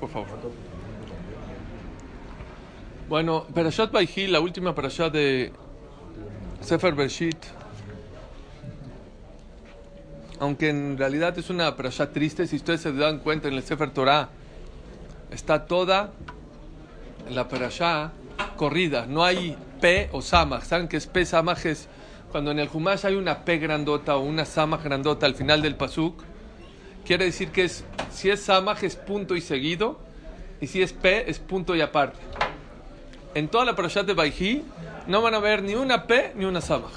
por favor. Bueno, Perashat Baihi, la última Perashat de Sefer Bershit, aunque en realidad es una Perashat triste, si ustedes se dan cuenta en el Sefer Torah, está toda la Perashat corrida, no hay P o Samach. ¿Saben que es P Samach? Es cuando en el Humash hay una P grandota o una Samach grandota al final del Pasuk, quiere decir que es, si es Samach es punto y seguido, y si es P es punto y aparte. En toda la Perashat de Baihi no van a ver ni una P ni una Samach.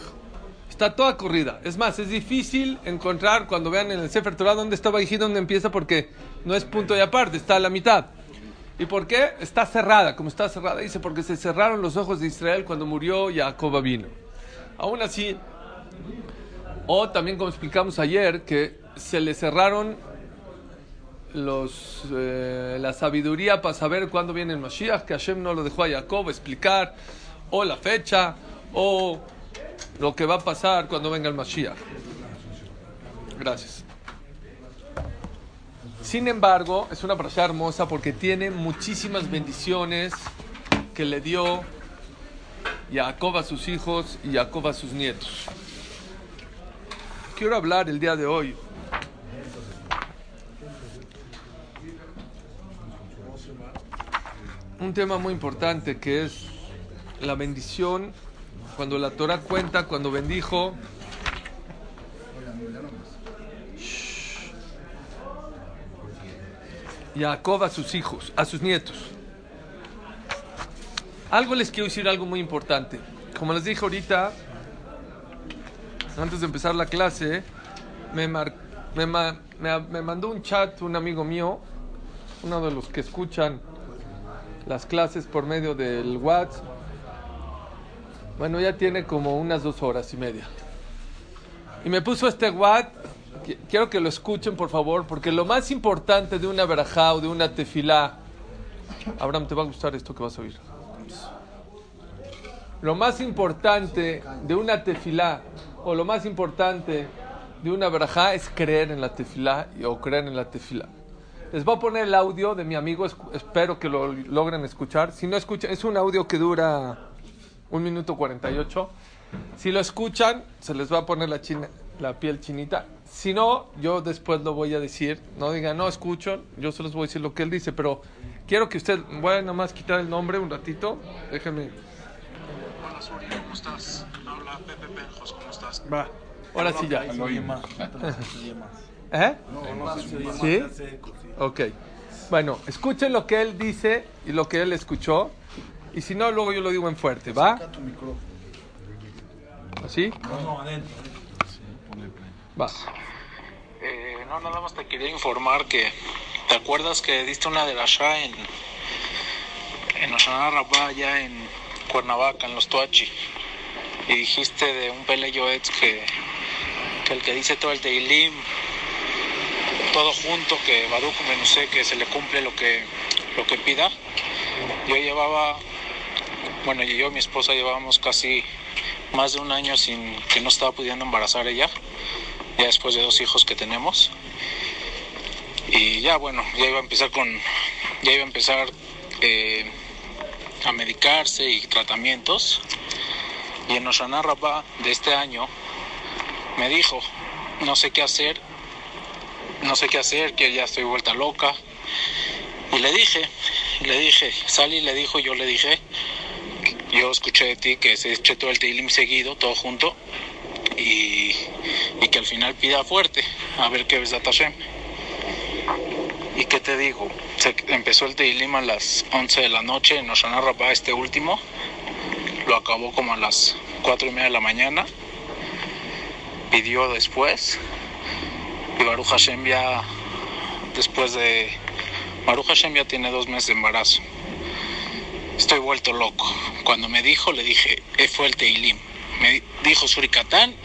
Está toda corrida. Es más, es difícil encontrar cuando vean en el Sefer Torah dónde está Baihi, dónde empieza, porque no es punto y aparte, está a la mitad. ¿Y por qué? Está cerrada, como está cerrada. Dice, porque se cerraron los ojos de Israel cuando murió Jacob vino. Aún así, o también como explicamos ayer, que se le cerraron los, eh, la sabiduría para saber cuándo viene el Mashiach, que Hashem no lo dejó a Jacob explicar, o la fecha, o lo que va a pasar cuando venga el Mashiach. Gracias. Sin embargo, es una parasha hermosa porque tiene muchísimas bendiciones que le dio Jacob a sus hijos y Jacob a sus nietos. Quiero hablar el día de hoy un tema muy importante que es la bendición cuando la Torah cuenta cuando bendijo Jacob a sus hijos, a sus nietos. Algo les quiero decir, algo muy importante. Como les dije ahorita, antes de empezar la clase, me, me, me- me mandó un chat un amigo mío, uno de los que escuchan las clases por medio del WhatsApp. Bueno, ya tiene como unas dos horas y media. Y me puso este WhatsApp. Qui- Quiero que lo escuchen, por favor, porque lo más importante de una verajá o de una tefilá. Abraham, te va a gustar esto que vas a oír. Lo más importante de una tefilá o lo más importante de una verajá es creer en la tefilá o creer en la tefilá. Les voy a poner el audio de mi amigo, espero que lo logren escuchar. Si no escuchan, es un audio que dura un minuto 48. Si lo escuchan, se les va a poner la, china- la piel chinita. Si no, yo después lo voy a decir. No digan, no escucho, yo solo les voy a decir lo que él dice, pero quiero que usted, voy a nada más quitar el nombre un ratito. Déjenme. Hola Suri, ¿cómo estás? Habla Pepe Penjos, ¿cómo estás? Va. Ahora sí ya. ¿Eh? No, no se. ¿Sí? Ok. Bueno, escuchen lo que él dice y lo que él escuchó. Y si no, luego yo lo digo en fuerte, ¿va? Saca tu micrófono. ¿Así? No, no, adentro. Va. Eh, no, nada más te quería informar que ¿te acuerdas que diste una de la Shah en en Oshana Rabbah, allá en Cuernavaca, en los Tuachi? Y dijiste de un Pele Yoetz que, que el que dice todo el Teilim, todo junto, que Baruch Menusé, que se le cumple lo que, lo que pida. Yo llevaba, bueno, yo y mi esposa llevábamos casi más de un año sin que no estaba pudiendo embarazar ella, ya después de dos hijos que tenemos. Y ya bueno, ya iba a empezar con, ya iba a empezar eh, a medicarse y tratamientos. Y en Oshana Rabbah de este año me dijo, no sé qué hacer, no sé qué hacer, que ya estoy vuelta loca. Y le dije, le dije, Sally le dijo, yo le dije, yo escuché de ti que se eche todo el Teilim seguido, todo junto, y, y que al final pida fuerte, a ver qué ves Hashem. ¿Y qué te digo? Se empezó el Teilim a las 11 de la noche en Oshana Rabbah, este último, lo acabó como a las 4 y media de la mañana, pidió después, y Baruch Hashem después de... Baruch Hashem ya tiene dos meses de embarazo. Estoy vuelto loco. Cuando me dijo, le dije, "Eh, fue el Teilim. Me di- dijo Suricatán,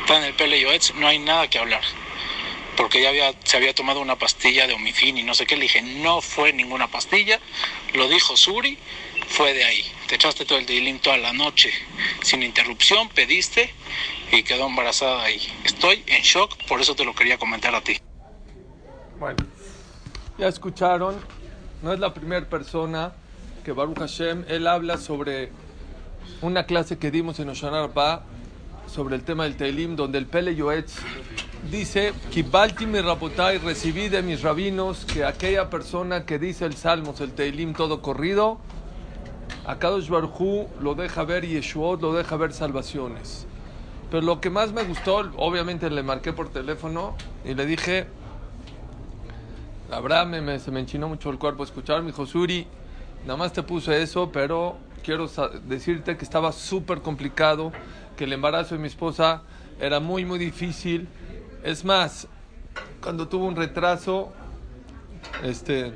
está en el Pele no hay nada que hablar. Porque ya había, se había tomado una pastilla de omifin y no sé qué. Le dije, no fue ninguna pastilla. Lo dijo Suri, fue de ahí. Te echaste todo el Teilim toda la noche, sin interrupción, pediste y quedó embarazada ahí. Estoy en shock, por eso te lo quería comentar a ti. Bueno, ya escucharon no es la primera persona que Baruch Hashem, él habla sobre una clase que dimos en Oshana Ba sobre el tema del Teilim, donde el Pele Yoetz dice, Kibalti mi rabotai, recibí de mis rabinos que aquella persona que dice el Salmos, el Teilim todo corrido, a Kadosh Barhu lo deja ver Yeshuot, lo deja ver salvaciones. Pero lo que más me gustó, obviamente le marqué por teléfono y le dije, la verdad se me enchinó mucho el cuerpo escuchar, mi dijo, Suri, nada más te puse eso, pero quiero decirte que estaba súper complicado, que el embarazo de mi esposa era muy, muy difícil. Es más, cuando tuvo un retraso, este,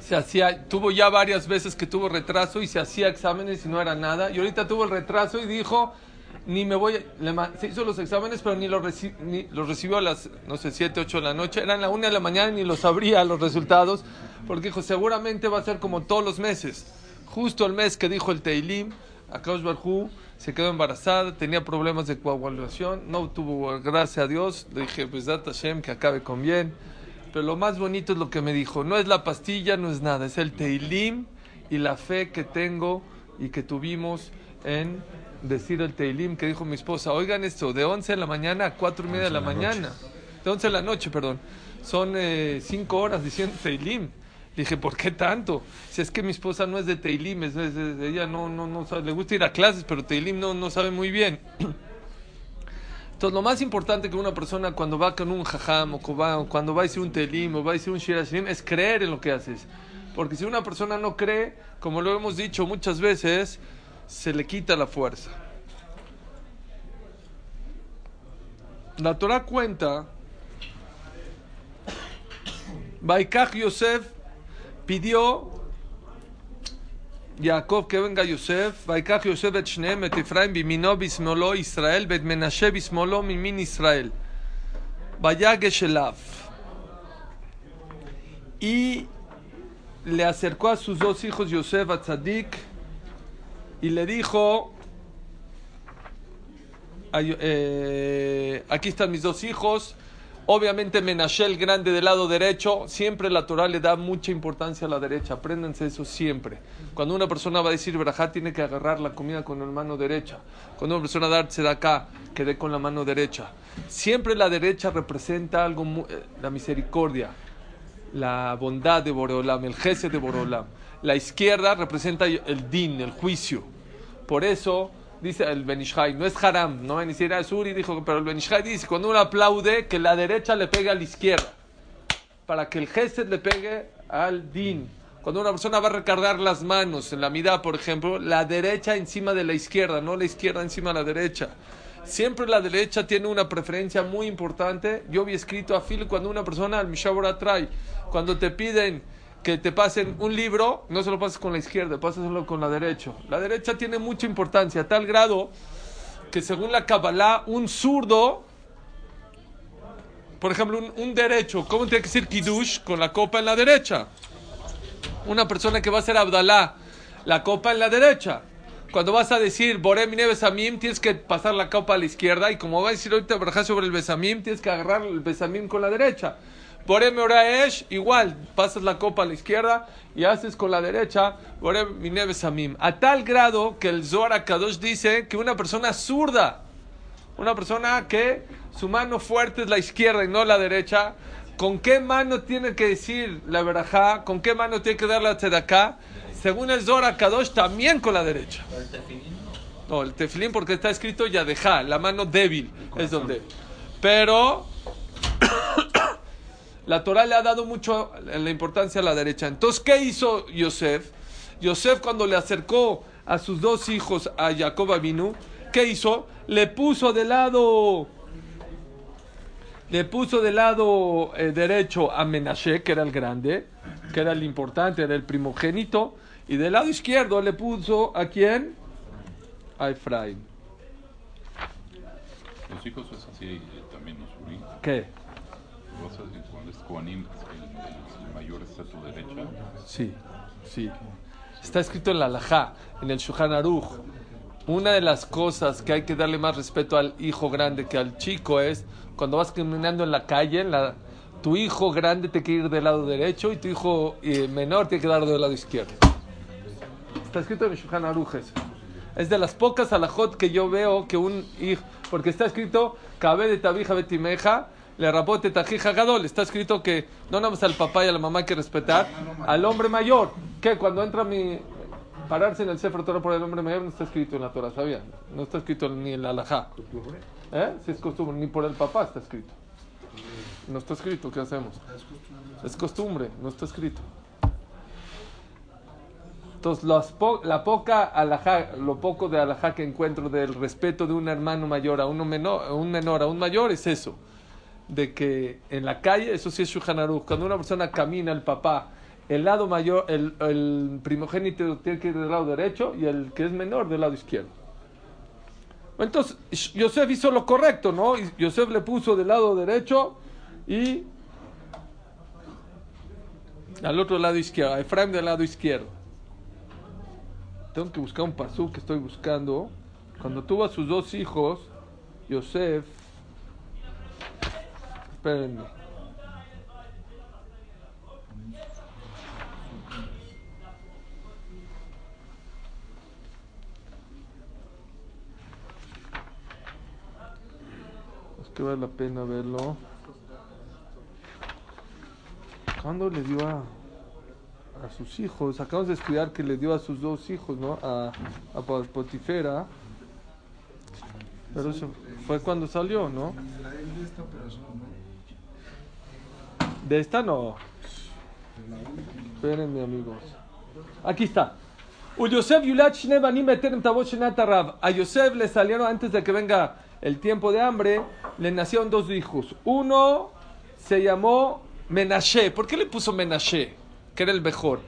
se hacía, tuvo ya varias veces que tuvo retraso y se hacía exámenes y no era nada. Y ahorita tuvo el retraso y dijo, ni me voy, se hizo los exámenes, pero ni los, ni los recibió a las, no sé, 7, 8 de la noche, eran la 1 de la mañana y ni los sabría los resultados, porque dijo, seguramente va a ser como todos los meses. Justo el mes que dijo el Teilim, Akash Barhu se quedó embarazada, tenía problemas de coagulación, no tuvo, gracias a Dios, le dije, pues data Hashem, que acabe con bien. Pero lo más bonito es lo que me dijo, no es la pastilla, no es nada, es el Teilim y la fe que tengo y que tuvimos en decir el Teilim que dijo mi esposa, oigan esto, de 11 de la mañana a 4 y media de la, mañana, de 11 de la noche, perdón, son 5 eh, horas diciendo Teilim. Dije, ¿por qué tanto? Si es que mi esposa no es de Teilim, es, ella no, no, no sabe, le gusta ir a clases, pero Teilim no, no sabe muy bien. Entonces, lo más importante que una persona cuando va con un jajam o cuando va a decir un Teilim o va a decir un Shirashim es creer en lo que haces. Porque si una persona no cree, como lo hemos dicho muchas veces, se le quita la fuerza. La Torah cuenta, Baikach Yosef pidió Jacob que venga Yosef, Baikach Yosef et Shneem et Efraim bimino bismolo Israel bet Menashe bismolo mimin Israel. Vayagesh Y le acercó a sus dos hijos Yosef a Tzadik y le dijo, eh, aquí están mis dos hijos, obviamente Menashe el grande del lado derecho, siempre la Torah le da mucha importancia a la derecha, apréndanse eso siempre. Cuando una persona va a decir verajá, tiene que agarrar la comida con la mano derecha. Cuando una persona darse de acá, que dé con la mano derecha. Siempre la derecha representa algo, eh, la misericordia, la bondad de Boreolam, el jefe de Boreolam. La izquierda representa el din, el juicio. Por eso dice el Benishai, no es haram, no ni siquiera Suri dijo, pero el Benishai dice, cuando uno aplaude, que la derecha le pegue a la izquierda, para que el gesed le pegue al din. Cuando una persona va a recargar las manos en la mirada, por ejemplo, la derecha encima de la izquierda, no la izquierda encima de la derecha. Siempre la derecha tiene una preferencia muy importante. Yo había escrito a Phil cuando una persona al Mishabura trae, cuando te piden que te pasen un libro, no se lo pases con la izquierda, pásaselo con la derecha. La derecha tiene mucha importancia, a tal grado que según la Kabbalah, un zurdo, por ejemplo, un, derecho, ¿cómo tiene que ser Kiddush con la copa en la derecha? Una persona que va a ser Abdalá, la copa en la derecha. Cuando vas a decir Borem Besamim, tienes que pasar la copa a la izquierda. Y como va a decir ahorita sobre el Besamim, tienes que agarrar el Besamim con la derecha. Borem Esh, igual, pasas la copa a la izquierda y haces con la derecha Borem Minebe Samim. A tal grado que el Zohar Kadosh dice que una persona zurda, una persona que su mano fuerte es la izquierda y no la derecha, ¿con qué mano tiene que decir la verajá? ¿Con qué mano tiene que dar la tzedakah? Según el Zohar Kadosh, también con la derecha. No, el tefilín porque está escrito yadeja, la mano débil es donde. Pero la Torah le ha dado mucho la importancia a la derecha. Entonces, ¿qué hizo Yosef? Yosef cuando le acercó a sus dos hijos a Jacob Avinu, ¿qué hizo? Le puso de lado le puso de lado eh, derecho a Menashe, que era el grande, que era el importante, era el primogénito, y del lado izquierdo le puso a quién? A Efraín. Los hijos es así eh, también nos ¿Qué? El, mayor está a tu derecha. Sí, sí. Está escrito en la Alajá, en el Shuhan Aruch. Una de las cosas que hay que darle más respeto al hijo grande que al chico es cuando vas caminando en la calle, en la, tu hijo grande te quiere ir del lado derecho y tu hijo eh, menor tiene que dar del lado izquierdo. Está escrito en Shulchan Aruch eso. Es de las pocas alajot que yo veo que un hijo, porque está escrito, cabe de tabija betimeja, le rapote tajija gadol. Está escrito que no nada más al papá y a la mamá hay que respetar, al hombre mayor. Que cuando entra mi pararse en el Sefer Torah por el hombre mayor no está escrito en la Torah, ¿sabía? No está escrito ni en la alajá. ¿Eh? Si es costumbre, ni por el papá está escrito. No está escrito, ¿qué hacemos? Es costumbre, no está escrito. Entonces, po- la poca alajá, lo poco de alajá que encuentro del respeto de un hermano mayor a uno menor, a un menor a un mayor es eso. De que en la calle, eso sí es Shulchan cuando una persona camina, el papá, el lado mayor, el, el primogénito tiene que ir del lado derecho y el que es menor del lado izquierdo. Entonces, Yosef hizo lo correcto, ¿no? Yosef le puso del lado derecho y al otro lado izquierdo, a del lado izquierdo. Tengo que buscar un pasú que estoy buscando. Cuando tuvo a sus dos hijos, Yosef. Espérenme. Es que vale la pena verlo. ¿Cuándo le dio a, a sus hijos? Acabamos de estudiar que le dio a sus dos hijos, ¿no? A, a Po- Potifera. Pero eso fue cuando salió, no. Espérenme, amigos. Aquí está. Yosef. A Yosef le salieron antes de que venga el tiempo de hambre, le nacieron dos hijos. Uno se llamó Menashe. ¿Por qué le puso Menashe? Que era el mejor.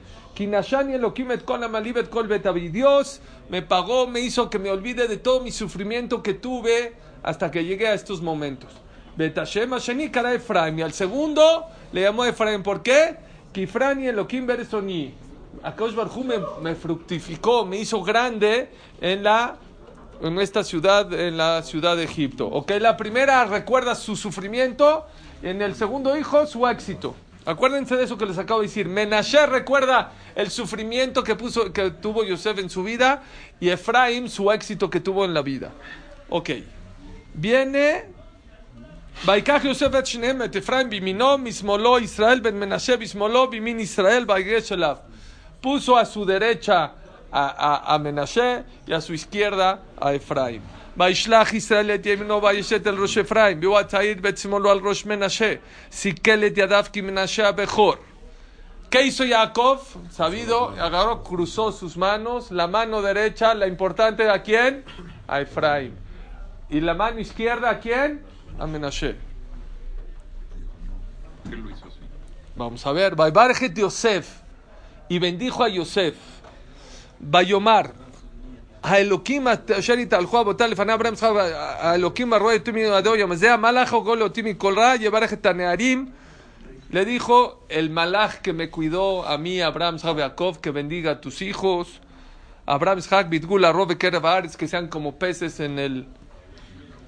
Dios me pagó, me hizo que me olvide de todo mi sufrimiento que tuve hasta que llegué a estos momentos. Betashem Asheni Efraim. Y al segundo le llamó Efraim. ¿Por qué? Kifrani Elohim Beresoni. Akadosh Barjú me, me fructificó, me hizo grande en la en esta ciudad, en la ciudad de Egipto. Ok, la primera recuerda su sufrimiento, en el segundo hijo su éxito. Acuérdense de eso que les acabo de decir. Menashe recuerda el sufrimiento que, puso, que tuvo Yosef en su vida y Efraim su éxito que tuvo en la vida. Ok, viene ויקח יוסף את שניהם, את אפרים בימינו, משמאלו ישראל בן מנשה בשמאלו, בימין ישראל ויגש אליו. Puso a su derecha a, a, a Menashe y a su izquierda a Efraim. וישלח ישראל את ימינו וישת אל ראש אפרים, והוא הצעיר בית שמאלו על ראש מנשה. סיכל את ידיו כמנשה הבכור. ¿Qué hizo Jacob? Sabido, agarró, cruzó sus manos, la mano derecha, la importante a quién? A Efraim. Y la mano izquierda a quién? a Menashe. Vamos a ver. Baibarjet Yosef. Y bendijo a Yosef. Bayomar. A Elohim asher italjo a botar lefaná Abraham Yitzhak. A Elohim arroa etumi adeo yamazea. Malach o gol otimi kolra. Yebarjet tanearim. Le dijo el malach que me cuidó a mí, Abraham Yaakov, que bendiga a tus hijos. Abraham Shak, Bitgula, Robe, Kerevaris, que sean como peces en el,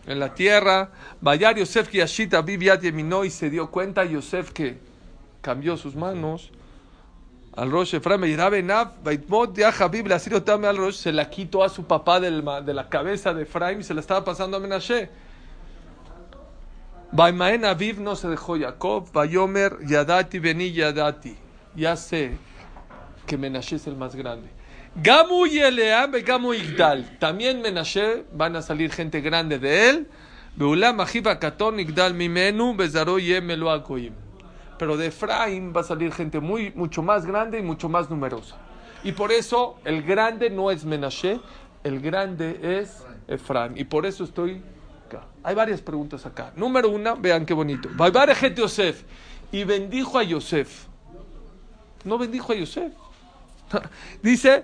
en la tierra Bayar Yosef que Yashita Bibiat Yeminó y se dio cuenta Yosef que cambió sus manos al Rosh Efraim y Rabenav, Baitmot ya Habib le asirio tame al Rosh, se la quitó a su papá del de la cabeza de Efraim y se la estaba pasando a Menashe. Baimaen Aviv no se dejó Jacob, Bayomer Yadati Beni Yadati. Ya sé que Menashe es el más grande. Gamu Yeleam Gamu Igdal. También Menashe van a salir gente grande de él. Beulam Ajiba Katon Igdal Mimenu Bezaro Yemelo Akoim pero de Efraín va a salir gente muy, mucho más grande y mucho más numerosa. Y por eso el grande no es Menashe, el grande es Efraín. Y por eso estoy acá. Hay varias preguntas acá. Número una, vean qué bonito. Yosef. Y bendijo a Yosef. No bendijo a Yosef. Dice,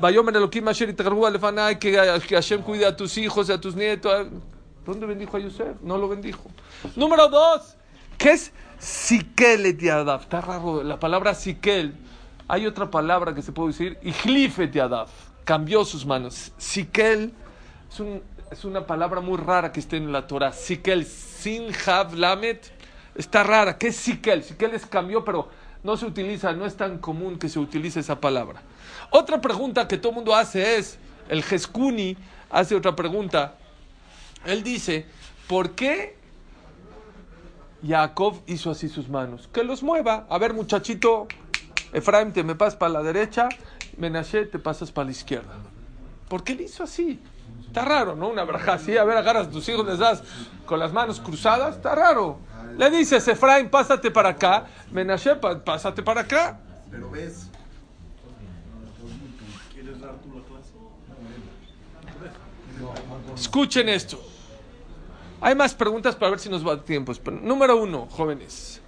Bayomer Elohim Asher Alefanai, que Hashem cuide a tus hijos y a tus nietos. ¿Dónde bendijo a Yosef? No lo bendijo. Número dos, ¿qué es Sikel et Yadav? Está raro la palabra Sikel. Hay otra palabra que se puede decir, Ichlif et Yadav. Cambió sus manos. Sikel es, un, es una palabra muy rara que está en la Torah. Sikel, Sin Hav Lamet. está rara. ¿Qué es sikel? Sikel es cambio, pero no se utiliza, no es tan común que se utilice esa palabra. Otra pregunta que todo el mundo hace es, el Jeskuni hace otra pregunta. Él dice, ¿por qué Jacob hizo así sus manos? Que los mueva. A ver, muchachito, Efraim, te me pasas para la derecha, Menashe, te pasas para la izquierda. ¿Por qué le hizo así? Está raro, ¿no? Una braja así, a ver, agarras a tus hijos, les das con las manos cruzadas, está raro. Le dices, Efraim, pásate para acá, Menashe, pásate para acá. Pero ves, Escuchen esto. Hay más preguntas para ver si nos va a tiempo. Número uno, jóvenes.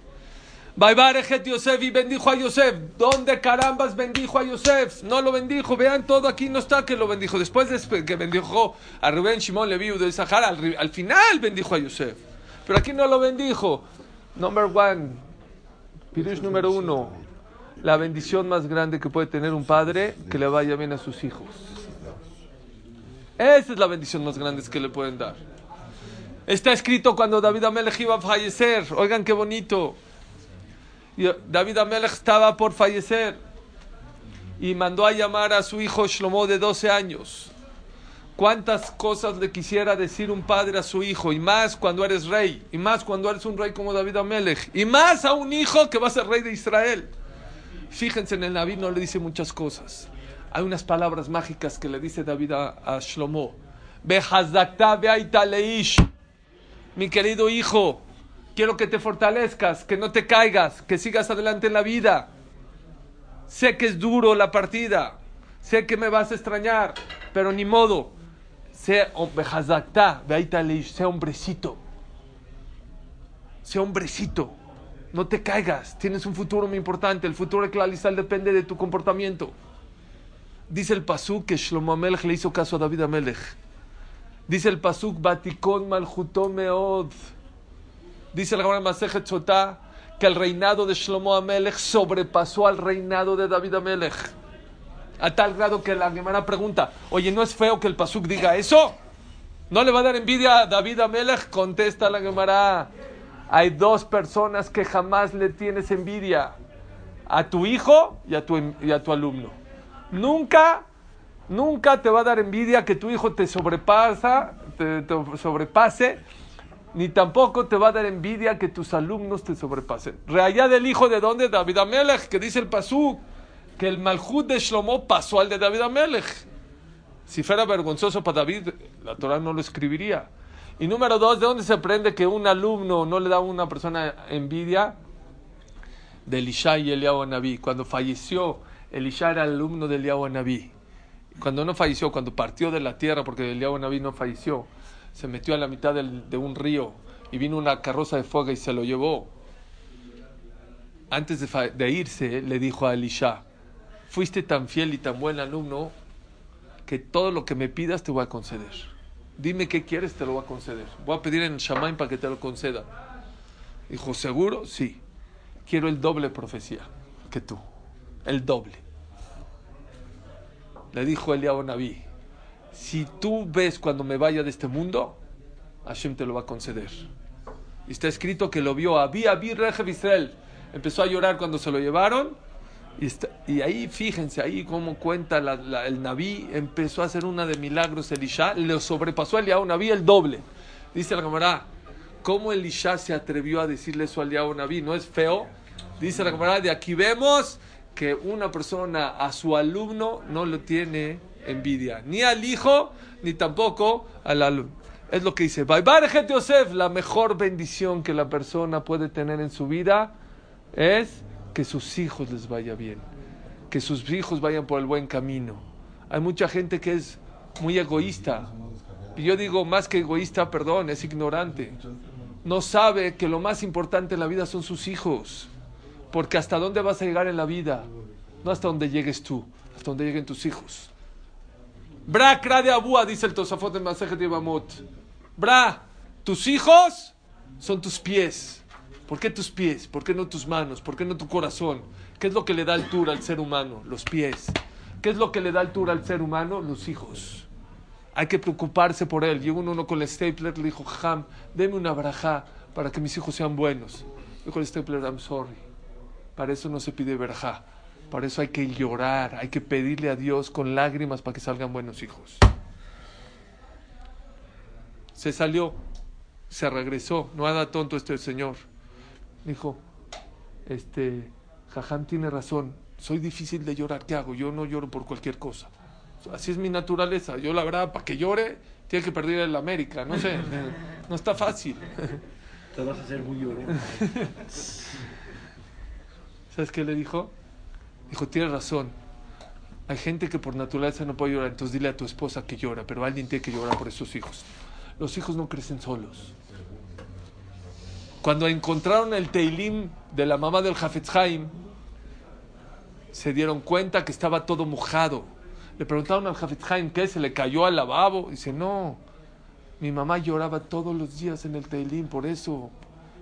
Baibarejet Yosef y bendijo a Yosef. ¿Dónde carambas bendijo a Yosef? No lo bendijo. Vean todo aquí no está que lo bendijo. Después de que bendijo a Rubén, Shimon, Levi, de Sahara, al, al final bendijo a Yosef. Pero aquí no lo bendijo. Number one. Pirush número uno. La bendición más grande que puede tener un padre, que le vaya bien a sus hijos. Esa es la bendición más grande que le pueden dar. Está escrito cuando David Amelech iba a fallecer. Oigan qué bonito. David Amelech estaba por fallecer y mandó a llamar a su hijo Shlomo de 12 años. ¿Cuántas cosas le quisiera decir un padre a su hijo? Y más cuando eres rey. Y más cuando eres un rey como David Amelech. Y más a un hijo que va a ser rey de Israel. Fíjense en el David no le dice muchas cosas. Hay unas palabras mágicas que le dice David a, a Shlomo. Mi querido hijo, quiero que te fortalezcas, que no te caigas, que sigas adelante en la vida. Sé que es duro la partida, sé que me vas a extrañar, pero ni modo. Sé oh, hombrecito. Sé hombrecito. No te caigas, tienes un futuro muy importante. El futuro de Clalisal depende de tu comportamiento. Dice el Pasuk que Shlomo Amelech le hizo caso a David Amelech. Dice el Pasuk, Batikon Malchuto Meod. Dice el Gemara Masejet Sotá que el reinado de Shlomo Amelech sobrepasó al reinado de David Amelech. A tal grado que la Gemara pregunta, oye, ¿no es feo que el Pasuk diga eso? ¿No le va a dar envidia a David Amelech? Contesta la Gemara. Hay dos personas que jamás le tienes envidia. A tu hijo y a tu, y a tu alumno. Nunca, nunca te va a dar envidia que tu hijo te sobrepasa, te sobrepase, ni tampoco te va a dar envidia que tus alumnos te sobrepasen. Reallá del hijo de dónde? David Amelech, que dice el Pasú, que el Malhut de Shlomo pasó al de David Amelech. Si fuera vergonzoso para David, la Torah no lo escribiría. Y número dos, ¿de dónde se aprende que un alumno no le da a una persona envidia? De Elisha y Eliyahu Naví. Cuando falleció, Elisha era alumno de Eliyahu Naví. Cuando no falleció, cuando partió de la tierra, porque Eliyahu Naví no falleció, se metió a la mitad de un río y vino una carroza de fuego y se lo llevó. Antes de, irse, le dijo a Elisha, fuiste tan fiel y tan buen alumno que todo lo que me pidas te voy a conceder. Dime qué quieres, te lo voy a conceder. Voy a pedir en Shamaim para que te lo conceda. Dijo, ¿seguro? Sí. Quiero el doble profecía que tú. El doble. Le dijo Eliyahu Naví, si tú ves cuando me vaya de este mundo, Hashem te lo va a conceder. Y está escrito que lo vio Abí, Abí, Rejev Israel. Empezó a llorar cuando se lo llevaron. Y, está- ahí, fíjense, ahí como cuenta el Naví, empezó a hacer una de milagros Elisha, le sobrepasó a Eliyahu Naví el doble. Dice la camarada, ¿cómo Elisha se atrevió a decirle eso a Eliyahu Naví? ¿No es feo? Dice la camarada, de aquí vemos que una persona a su alumno no le tiene envidia, ni al hijo, ni tampoco al alumno. Es lo que dice, Baibarejet Yosef, la mejor bendición que la persona puede tener en su vida es que sus hijos les vaya bien, que sus hijos vayan por el buen camino. Hay mucha gente que es muy egoísta. Y yo digo, más que egoísta, perdón, es ignorante. No sabe que lo más importante en la vida son sus hijos. Porque hasta dónde vas a llegar en la vida, no hasta donde llegues tú, hasta donde lleguen tus hijos. Bra, kra de abúa, dice el Tosafot de Masejet Yevamot. Bra, tus hijos son tus pies. ¿Por qué tus pies? ¿Por qué no tus manos? ¿Por qué no tu corazón? ¿Qué es lo que le da altura al ser humano? Los pies. ¿Qué es lo que le da altura al ser humano? Los hijos. Hay que preocuparse por él. Llegó uno con el stapler, le dijo, Jam, deme una braja para que mis hijos sean buenos. Dijo el Stepler, I'm sorry. Para eso no se pide verja. Para eso hay que llorar, hay que pedirle a Dios con lágrimas para que salgan buenos hijos. Se salió, se regresó, no anda tonto este señor. Dijo, este, Jajam tiene razón, soy difícil de llorar, ¿qué hago? Yo no lloro por cualquier cosa. Así es mi naturaleza. Yo la verdad, para que llore, tiene que perder el América, no sé, no está fácil. Te vas a hacer muy llorón. ¿Sabes qué le dijo? Dijo, tienes razón. Hay gente que por naturaleza no puede llorar, entonces dile a tu esposa que llora, pero alguien tiene que llorar por esos hijos. Los hijos no crecen solos. Cuando encontraron el Teilim de la mamá del Hafetz Haim, se dieron cuenta que estaba todo mojado. Le preguntaron al Hafetz Haim qué, se le cayó al lavabo. Dice, no, mi mamá lloraba todos los días en el Teilim, por eso,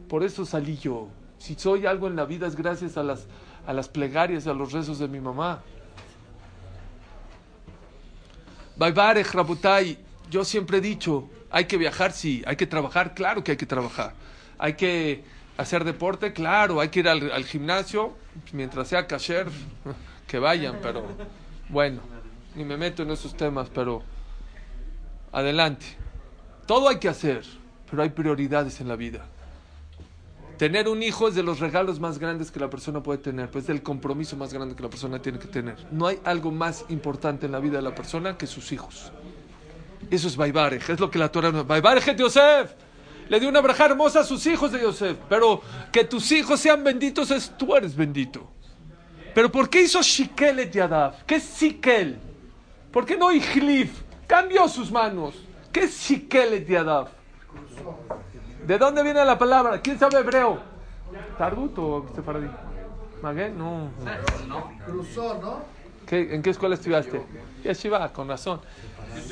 por eso salí yo. Si soy algo en la vida es gracias a las, a las plegarias, a los rezos de mi mamá. Baibarech, Rabutai, yo siempre he dicho, hay que viajar, sí, hay que trabajar, claro que hay que trabajar. Hay que hacer deporte, claro, hay que ir al, al gimnasio, mientras sea kasher, que vayan, pero bueno, ni me meto en esos temas, pero adelante. Todo hay que hacer, pero hay prioridades en la vida. Tener un hijo es de los regalos más grandes que la persona puede tener, pues es el compromiso más grande que la persona tiene que tener. No hay algo más importante en la vida de la persona que sus hijos. Eso es Baibarej, es lo que la Torah... Baibarej de Yosef. Le dio una braja hermosa a sus hijos de Yosef. Pero que tus hijos sean benditos es tú eres bendito. Pero ¿por qué hizo Shikel et Yadav? ¿Qué es Sikel? ¿Por qué no Ichlif? Cambió sus manos. ¿Qué es Shikel et Yadav? ¿De dónde viene la palabra? ¿Quién sabe hebreo? ¿Tardut o Sefaradí? ¿Magué? No. Cruzó, ¿no? ¿Qué- ¿En qué escuela estudiaste? Yeshiva, con razón.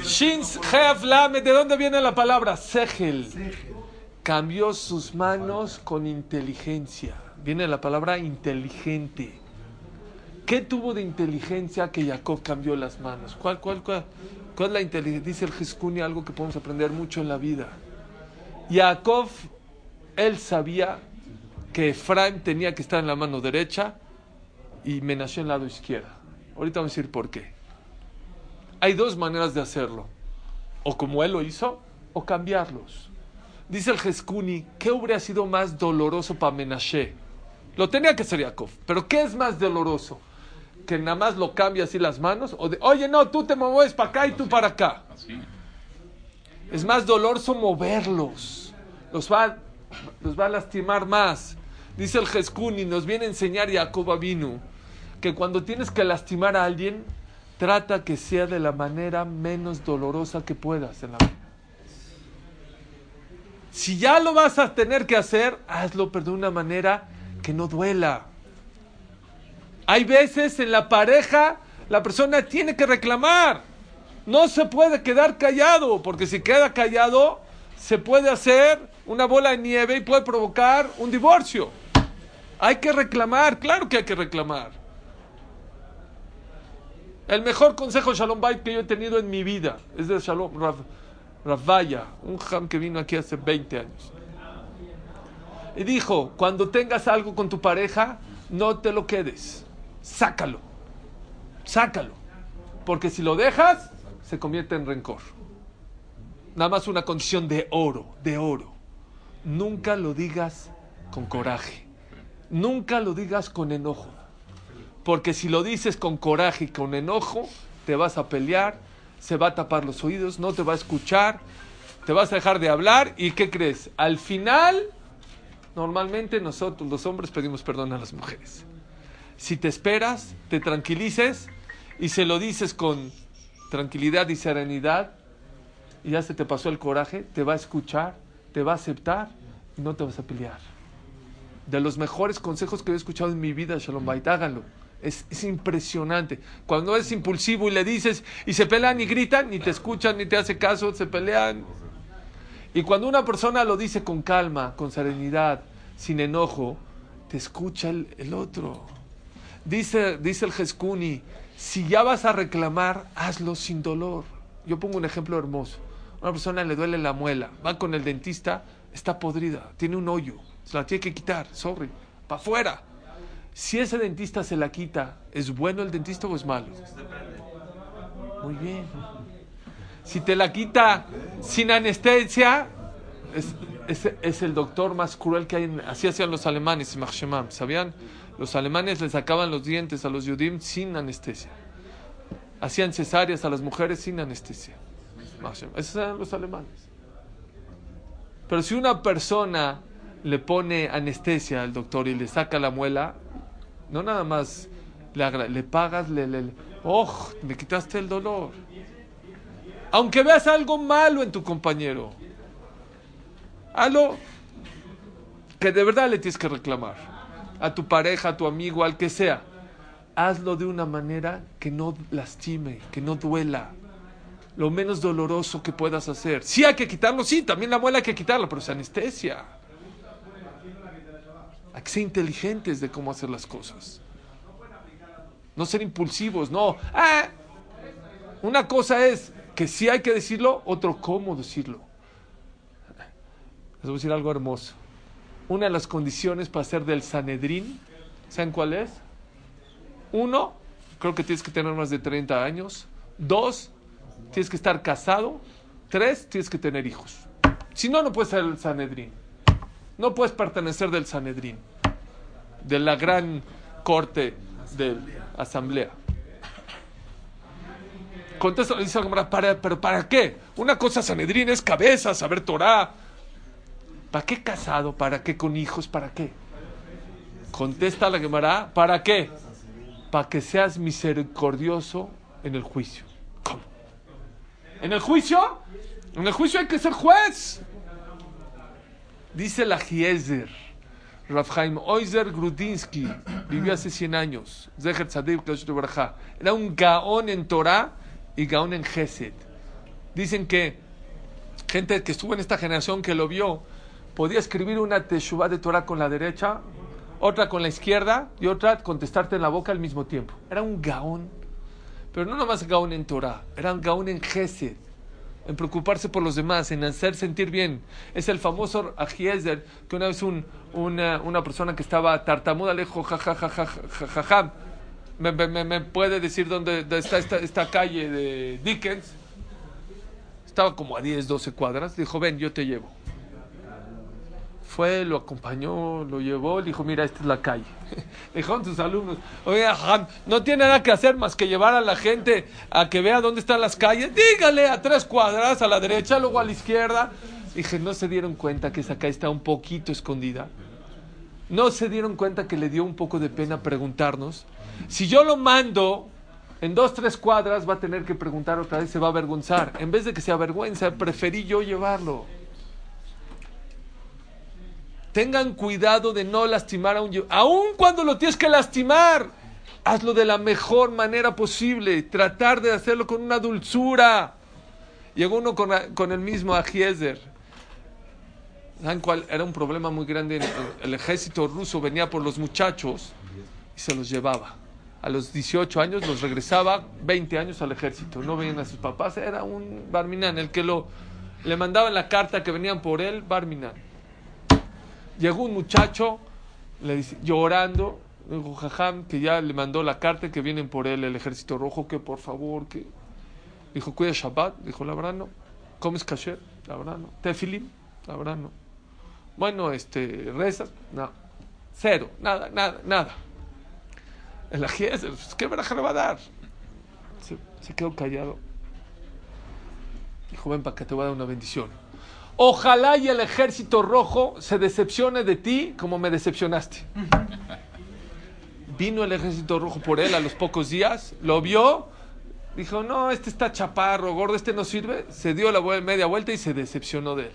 Shins Hev Lamed, ¿de dónde viene la palabra? Segel. Cambió sus manos con inteligencia. Viene la palabra inteligente. ¿Qué tuvo de inteligencia que Jacob cambió las manos? ¿Cuál, cuál, cuál? ¿Cuál es la inteligencia? Dice el Jeskuni algo que podemos aprender mucho en la vida. Jacob, él sabía que Efraim tenía que estar en la mano derecha y Menashe en el lado izquierdo. Ahorita vamos a decir por qué. Hay dos maneras de hacerlo. O como él lo hizo, o cambiarlos. Dice el Jeskuni, ¿qué hubiera sido más doloroso para Menashe? Lo tenía que hacer Jacob, pero ¿qué es más doloroso? ¿Que nada más lo cambie así las manos? ¿O de, oye, no, tú te mueves para acá y tú para acá? Así. Es más doloroso moverlos. Los va, los va a lastimar más. Dice el Jeskuni, nos viene a enseñar Jacob Avinu que cuando tienes que lastimar a alguien, trata que sea de la manera menos dolorosa que puedas en la. Si ya lo vas a tener que hacer, hazlo pero de una manera que no duela. Hay veces en la pareja la persona tiene que reclamar. No se puede quedar callado, porque si queda callado se puede hacer una bola de nieve y puede provocar un divorcio. Hay que reclamar, claro que hay que reclamar. El mejor consejo Shalom Bait que yo he tenido en mi vida es de Shalom Rav, Ravaya, un ham que vino aquí hace 20 años. Y dijo, cuando tengas algo con tu pareja, no te lo quedes, sácalo, sácalo, porque si lo dejas, se convierte en rencor. Nada más una condición de oro, de oro. Nunca lo digas con coraje, nunca lo digas con enojo. Porque si lo dices con coraje y con enojo, te vas a pelear, se va a tapar los oídos, no te va a escuchar, te vas a dejar de hablar y ¿qué crees? Al final, normalmente nosotros los hombres pedimos perdón a las mujeres. Si te esperas, te tranquilices y se lo dices con tranquilidad y serenidad y ya se te pasó el coraje, te va a escuchar, te va a aceptar y no te vas a pelear. De los mejores consejos que he escuchado en mi vida, Shalom Bait, háganlo. Es, es, impresionante. Cuando es impulsivo y le dices y se pelean y gritan, ni te escuchan, ni te hace caso, se pelean. Y cuando una persona lo dice con calma, con serenidad, sin enojo, te escucha el, el otro. Dice, dice el Jeskuni, si ya vas a reclamar, hazlo sin dolor. Yo pongo un ejemplo hermoso. Una persona le duele la muela, va con el dentista, está podrida, tiene un hoyo, Se la tiene que quitar, sorry. Para afuera. Si ese dentista se la quita, ¿es bueno el dentista o es malo? Muy bien. Si te la quita sin anestesia, es, es- el doctor más cruel que hay. así hacían los alemanes, ¿sabían? Los alemanes les sacaban los dientes a los yudim sin anestesia. Hacían cesáreas a las mujeres sin anestesia. Esos eran los alemanes. Pero si una persona le pone anestesia al doctor y le saca la muela, no nada más le, le pagas, le- ¡oh! Me quitaste el dolor. Aunque veas algo malo en tu compañero, algo que de verdad le tienes que reclamar a tu pareja, a tu amigo, al que sea. Hazlo de una manera que no lastime, que no duela. Lo menos doloroso que puedas hacer. Sí hay que quitarlo, sí, también la muela hay que quitarla, pero es anestesia. Hay que ser inteligentes de cómo hacer las cosas. No ser impulsivos, no. Ah, una cosa es que sí hay que decirlo, otro cómo decirlo. Les voy a decir algo hermoso. Una de las condiciones para ser del Sanedrín, ¿saben cuál es? Uno, creo que tienes que tener más de 30 años. Dos, tienes que estar casado. Tres, tienes que tener hijos. Si no, no puedes ser el Sanedrín. No puedes pertenecer del Sanedrín, de la gran corte de asamblea. Contesta, dice la Gemara, ¿para, pero ¿para qué? Una cosa Sanedrín es cabeza, saber Torah. ¿Para qué casado? ¿Para qué con hijos? ¿Para qué? Contesta la Gemara, ¿para qué? Para que seas misericordioso en el juicio. ¿Cómo? ¿En el juicio? En el juicio hay que ser juez. Dice la Gieser, Rafhaim Oizer Grudinsky, vivió hace 100 años. Era un gaón en Torah y gaón en Gesed. Dicen que gente que estuvo en esta generación que lo vio, podía escribir una teshuvah de Torah con la derecha, otra con la izquierda y otra contestarte en la boca al mismo tiempo. Era un gaón. Pero no nomás gaón en Torah, era un gaón en Gesed, en preocuparse por los demás, en hacer sentir bien. Es el famoso Ajiezer, que una vez un, una, persona que estaba tartamuda le dijo, ja, ja, ja, ja, ja, ja, ja, ¿Me, me, me- puede decir dónde está esta, esta calle de Dickens? Estaba como a 10, 12 cuadras. Dijo, ven, yo te llevo. Fue, lo acompañó, lo llevó, le dijo, mira, esta es la calle. Le dijeron sus alumnos, oye, Ham, no tiene nada que hacer más que llevar a la gente a que vea dónde están las calles. Dígale a tres cuadras, a la derecha, luego a la izquierda. Dije, ¿no se dieron cuenta que esa calle está un poquito escondida? ¿No se dieron cuenta que le dio un poco de pena preguntarnos? Si yo lo mando en dos, tres cuadras, va a tener que preguntar otra vez, se va a avergonzar. En vez de que se avergüenza, preferí yo llevarlo. Tengan cuidado de no lastimar a un yu- Aun cuando lo tienes que lastimar, hazlo de la mejor manera posible. Tratar de hacerlo con una dulzura. Llegó uno con, el mismo Ajiezer. ¿Saben cuál? Era un problema muy grande. El, el ejército ruso venía por los muchachos y se los llevaba. A los 18 años los regresaba 20 años al ejército. No veían a sus papás. Era un Barminan. El que lo, le mandaba la carta que venían por él, Barminan. Llegó un muchacho le dice, llorando. Dijo, Jajam, que ya le mandó la carta que vienen por él, el ejército rojo, que por favor, que. Dijo, cuida Shabbat. Dijo, la. ¿Comes kasher? La verdad. ¿Tefilim? La verdad no. Bueno, este, rezas, no. Cero, nada, nada, nada. El ajies, ¿qué veraja le va a dar? Se, se quedó callado. Dijo, ven para que te voy a dar una bendición. Ojalá y el ejército rojo se decepcione de ti como me decepcionaste. Vino el ejército rojo por él a los pocos días, lo vio, dijo, no, este está chaparro, gordo, este no sirve. Se dio la media vuelta y se decepcionó de él.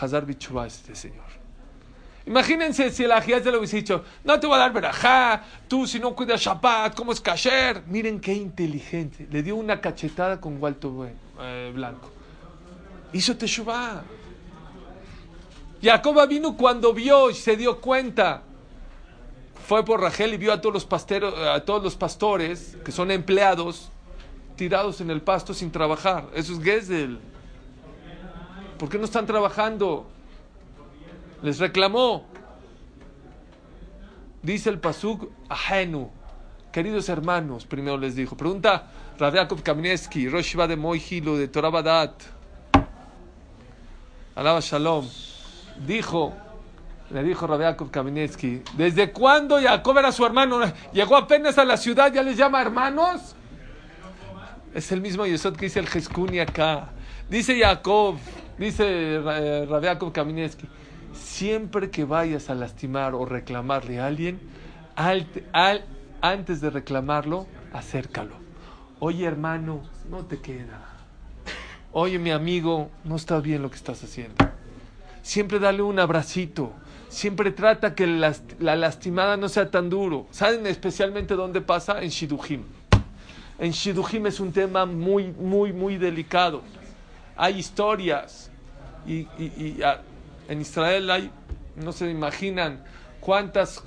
Hazar Bichubá es este señor. Imagínense si el Ajías le hubiese dicho, no te voy a dar verajá, tú si no cuidas Shabbat, ¿cómo es kasher? Miren qué inteligente. Le dio una cachetada con buen- eh, blanco. Hizo Teshuvah. Jacoba vino cuando vio y se dio cuenta. Fue por Rachel y vio a todos los pasteros, a todos los pastores que son empleados tirados en el pasto sin trabajar. Eso es Gesel. ¿Por qué no están trabajando? Les reclamó. Dice el Pasuk Ahenu. Queridos hermanos, primero les dijo. Pregunta Rabiakov Kamineski, Roshiva de Moihilu, de Torah Badat. Alaba Shalom. Dijo, le dijo Rabiakov Kamineski, ¿desde cuándo Jacob era su hermano? Llegó apenas a la ciudad, ya les llama hermanos. Es el mismo Yesod que dice el Jeskuni acá. Dice Jacob, dice eh, Rabiakov Kamineski, siempre que vayas a lastimar o reclamarle a alguien, al- al- antes de reclamarlo, acércalo. Oye hermano, no te queda. Oye mi amigo, no está bien lo que estás haciendo. Siempre dale un abracito. Siempre trata que la lastimada no sea tan duro. ¿Saben especialmente dónde pasa? En Shidujim. En Shidujim es un tema muy, muy, muy delicado. Hay historias. Y, ah, en Israel hay, no se imaginan cuántas,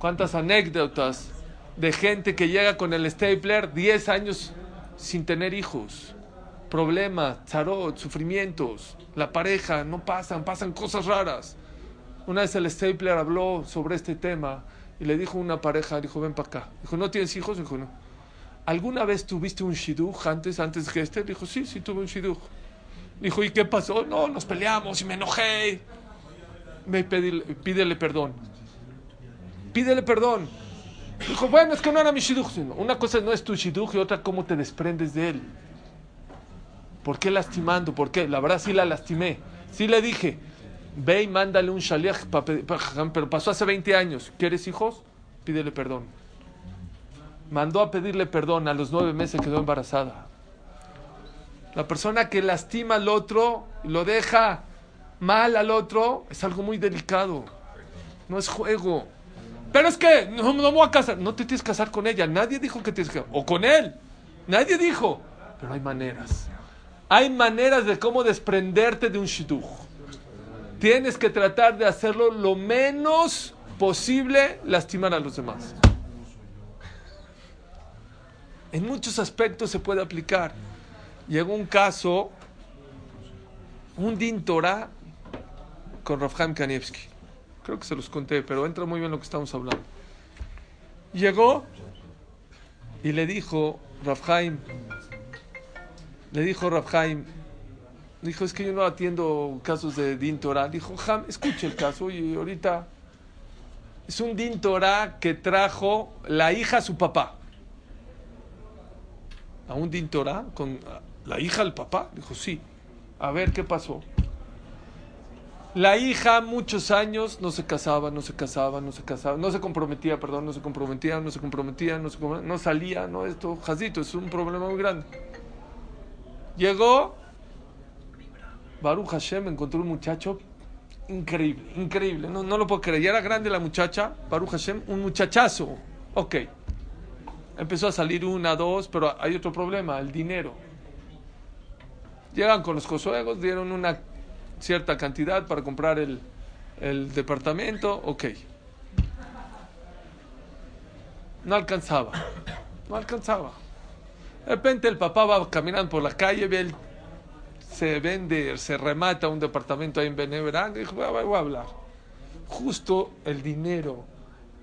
cuántas anécdotas de gente que llega con el stapler 10 años sin tener hijos. Problemas, tarot, sufrimientos. La pareja, no pasan, pasan cosas raras. Una vez el stapler habló sobre este tema y le dijo a una pareja, dijo, ven para acá. Dijo, ¿no tienes hijos? Dijo, no. ¿Alguna vez tuviste un shidduch antes, antes que este? Dijo, sí, sí tuve un shidduch. Dijo, ¿y qué pasó? No, nos peleamos y me enojé. Y pedile- pídele perdón. Pídele perdón. Dijo, bueno, es que no era mi shidduch. Una cosa no es tu shidduch y otra cómo te desprendes de él. ¿Por qué lastimando? ¿Por qué? La verdad sí la lastimé. Sí le dije, ve y mándale un shaliach, pero pasó hace 20 años. ¿Quieres hijos? Pídele perdón. Mandó a pedirle perdón, a los nueve meses quedó embarazada. La persona que lastima al otro lo deja mal al otro es algo muy delicado. No es juego. Pero es que no, no me voy a casar. No te tienes que casar con ella. Nadie dijo que tienes que. O con él. Nadie dijo. Pero hay maneras. Hay maneras de cómo desprenderte de un shidduch. Tienes que tratar de hacerlo lo menos posible lastimar a los demás. En muchos aspectos se puede aplicar. Llegó un caso, un din con Rafhaim Kanievski. Creo que se los conté, pero entra muy bien lo que estamos hablando. Llegó y le dijo Rafhaim, le dijo Rafhaim, dijo, es que yo no atiendo casos de din Torah. Dijo, Ham, escuche el caso y ahorita es un din que trajo la hija a su papá. A un din con la hija al papá. Dijo, sí. A ver, ¿qué pasó? La hija muchos años no se casaba, no se casaba, no se casaba, no se comprometía, perdón, no se comprometía, no se comprometía, no, se compro- no salía, no esto, jazito, es un problema muy grande. Llegó, Baruch Hashem encontró un muchacho increíble, increíble, no, no lo puedo creer, ya era grande la muchacha, Baruch Hashem, un muchachazo, ok. Empezó a salir una, dos, pero hay otro problema, el dinero. Llegan con los cosuegos, dieron una cierta cantidad para comprar el, el departamento, ok. No alcanzaba, no alcanzaba. De repente el papá va caminando por la calle, ve el, se vende, se remata un departamento ahí en Beneverán, dijo, voy a, hablar. Justo el dinero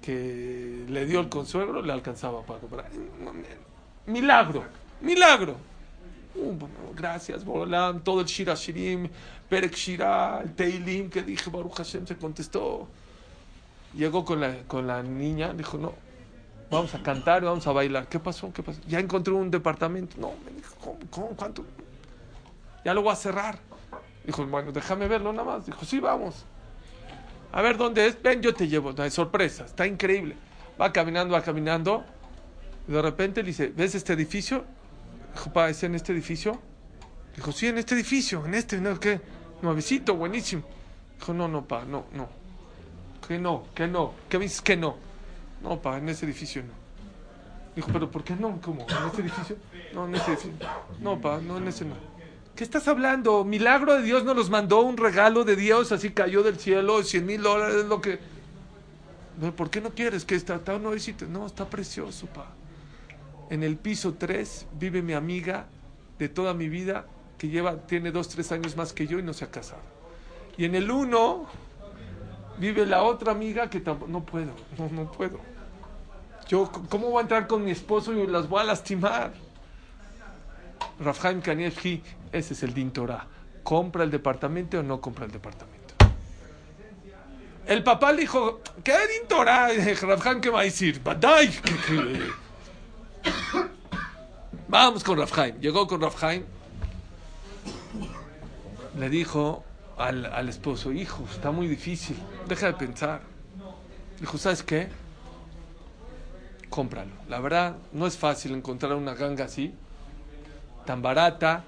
que le dio el consuegro le alcanzaba para comprar. Milagro, milagro. Gracias, Borolam, todo el Shira Shirim, Perek Shira, el Teilim que dije, Baruch Hashem se contestó. Llegó con la, con la niña, dijo, no, vamos a cantar vamos a bailar. ¿Qué pasó? ¿Qué pasó? Ya encontré un departamento. No, me dijo, ¿cómo? ¿Cuánto? Ya lo voy a cerrar. Dijo, bueno, déjame verlo nada más. Dijo, sí, vamos. A ver dónde es. Ven, yo te llevo. No sorpresa. Está increíble. Va caminando, va caminando. Y de repente le dice, ¿ves este edificio? Dijo, pa, ¿es en este edificio? Dijo, sí, en este edificio, en este, ¿no? ¿Qué? Nuevecito, buenísimo. Dijo, no, no, pa, no, no. Que no, que no. ¿Qué dices que no? No, pa, en ese edificio no. Dijo, pero ¿por qué no? ¿Cómo? ¿En este edificio? No, en ese edificio. No, pa, no, en ese no. ¿Qué estás hablando? Milagro de Dios nos los mandó, un regalo de Dios, así cayó del cielo, 100 mil dólares, lo que... No, ¿Por qué no quieres que está, está nuevecito? No, está precioso, pa. En el piso 3 vive mi amiga de toda mi vida que lleva, tiene dos, tres años más que yo y no se ha casado. Y en el 1 Vive la otra amiga que tampoco, no puedo, no, no puedo. Yo, ¿cómo voy a entrar con mi esposo y las voy a lastimar? Rafhaim Kanievski, ese es el Din Torah. ¿Compra el departamento o no compra el departamento? El papá le dijo, ¿qué Din Torah? Rafhaim, ¿qué va a decir? Badai. Vamos con Rafhaim. Llegó con Rafhaim. Le dijo al, al esposo, hijo, está muy difícil. Deja de pensar. Dijo, ¿sabes qué? Cómpralo. La verdad, no es fácil encontrar una ganga así, tan barata.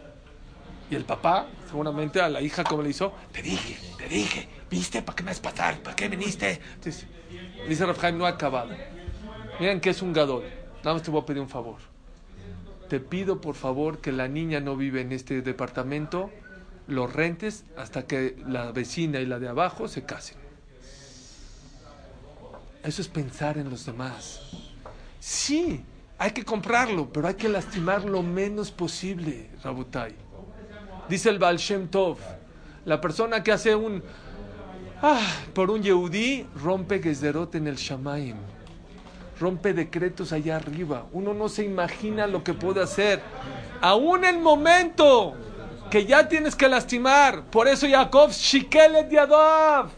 Y el papá, seguramente a la hija, como le hizo, te dije, te dije, ¿viste? ¿Para qué me vas a pasar? ¿Para qué viniste? Dice Rafhaim, no ha acabado. Miren que es un gadol. Nada más te voy a pedir un favor. Te pido por favor que la niña no vive en este departamento, lo rentes hasta que la vecina y la de abajo se casen. Eso es pensar en los demás. Sí, hay que comprarlo, pero hay que lastimar lo menos posible, Rabutai. Dice el Baal Shem Tov, la persona que hace un... Ah, por un Yehudí rompe Gezerot en el Shamaim rompe decretos allá arriba. Uno no se imagina lo que puede hacer. Aún el momento que ya tienes que lastimar. Por eso Jacob Shikelet Yadav.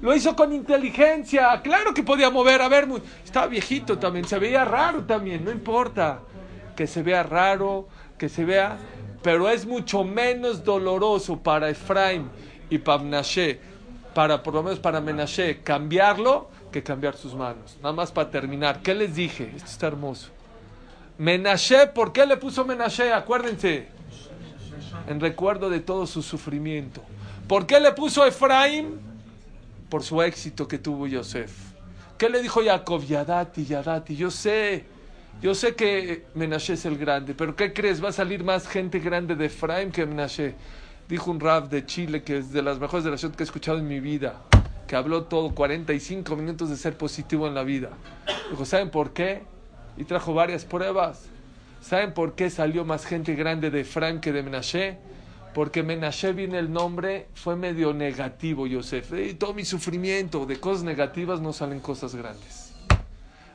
Lo hizo con inteligencia. Claro que podía mover. A ver, estaba viejito también. Se veía raro también. No importa. Que se vea raro, que se vea. Pero es mucho menos doloroso para Efraim y para Menashe, para por lo menos para Menashe, cambiarlo que cambiar sus manos. Nada más para terminar. ¿Qué les dije? Esto está hermoso. Menashe, ¿por qué le puso Menashe? Acuérdense. En recuerdo de todo su sufrimiento. ¿Por qué le puso Efraim? Por su éxito que tuvo Yosef. ¿Qué le dijo Jacob? Yadati, Yadati. Yo sé, yo sé que Menashe es el grande, pero ¿qué crees? Va a salir más gente grande de Efraim que Menashe. Dijo un rap de Chile que es de las mejores de la ciudad que he escuchado en mi vida, que habló todo 45 minutos de ser positivo en la vida. Dijo, ¿saben por qué? Y trajo varias pruebas. ¿Saben por qué salió más gente grande de Efraim que de Menashe? Porque Menashe viene el nombre, fue medio negativo, Yosef. Y todo mi sufrimiento, de cosas negativas no salen cosas grandes.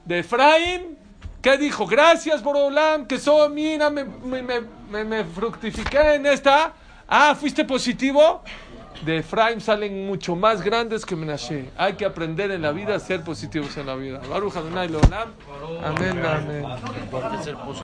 De Efraim, ¿qué dijo? Gracias, Borolam, que soy, mira, me, me, me, me- fructifiqué en esta. Ah, ¿fuiste positivo? De Efraim salen mucho más grandes que Menashe. Hay que aprender en la vida a ser positivos en la vida. Baruch Adonai Leolam. Amén, amén.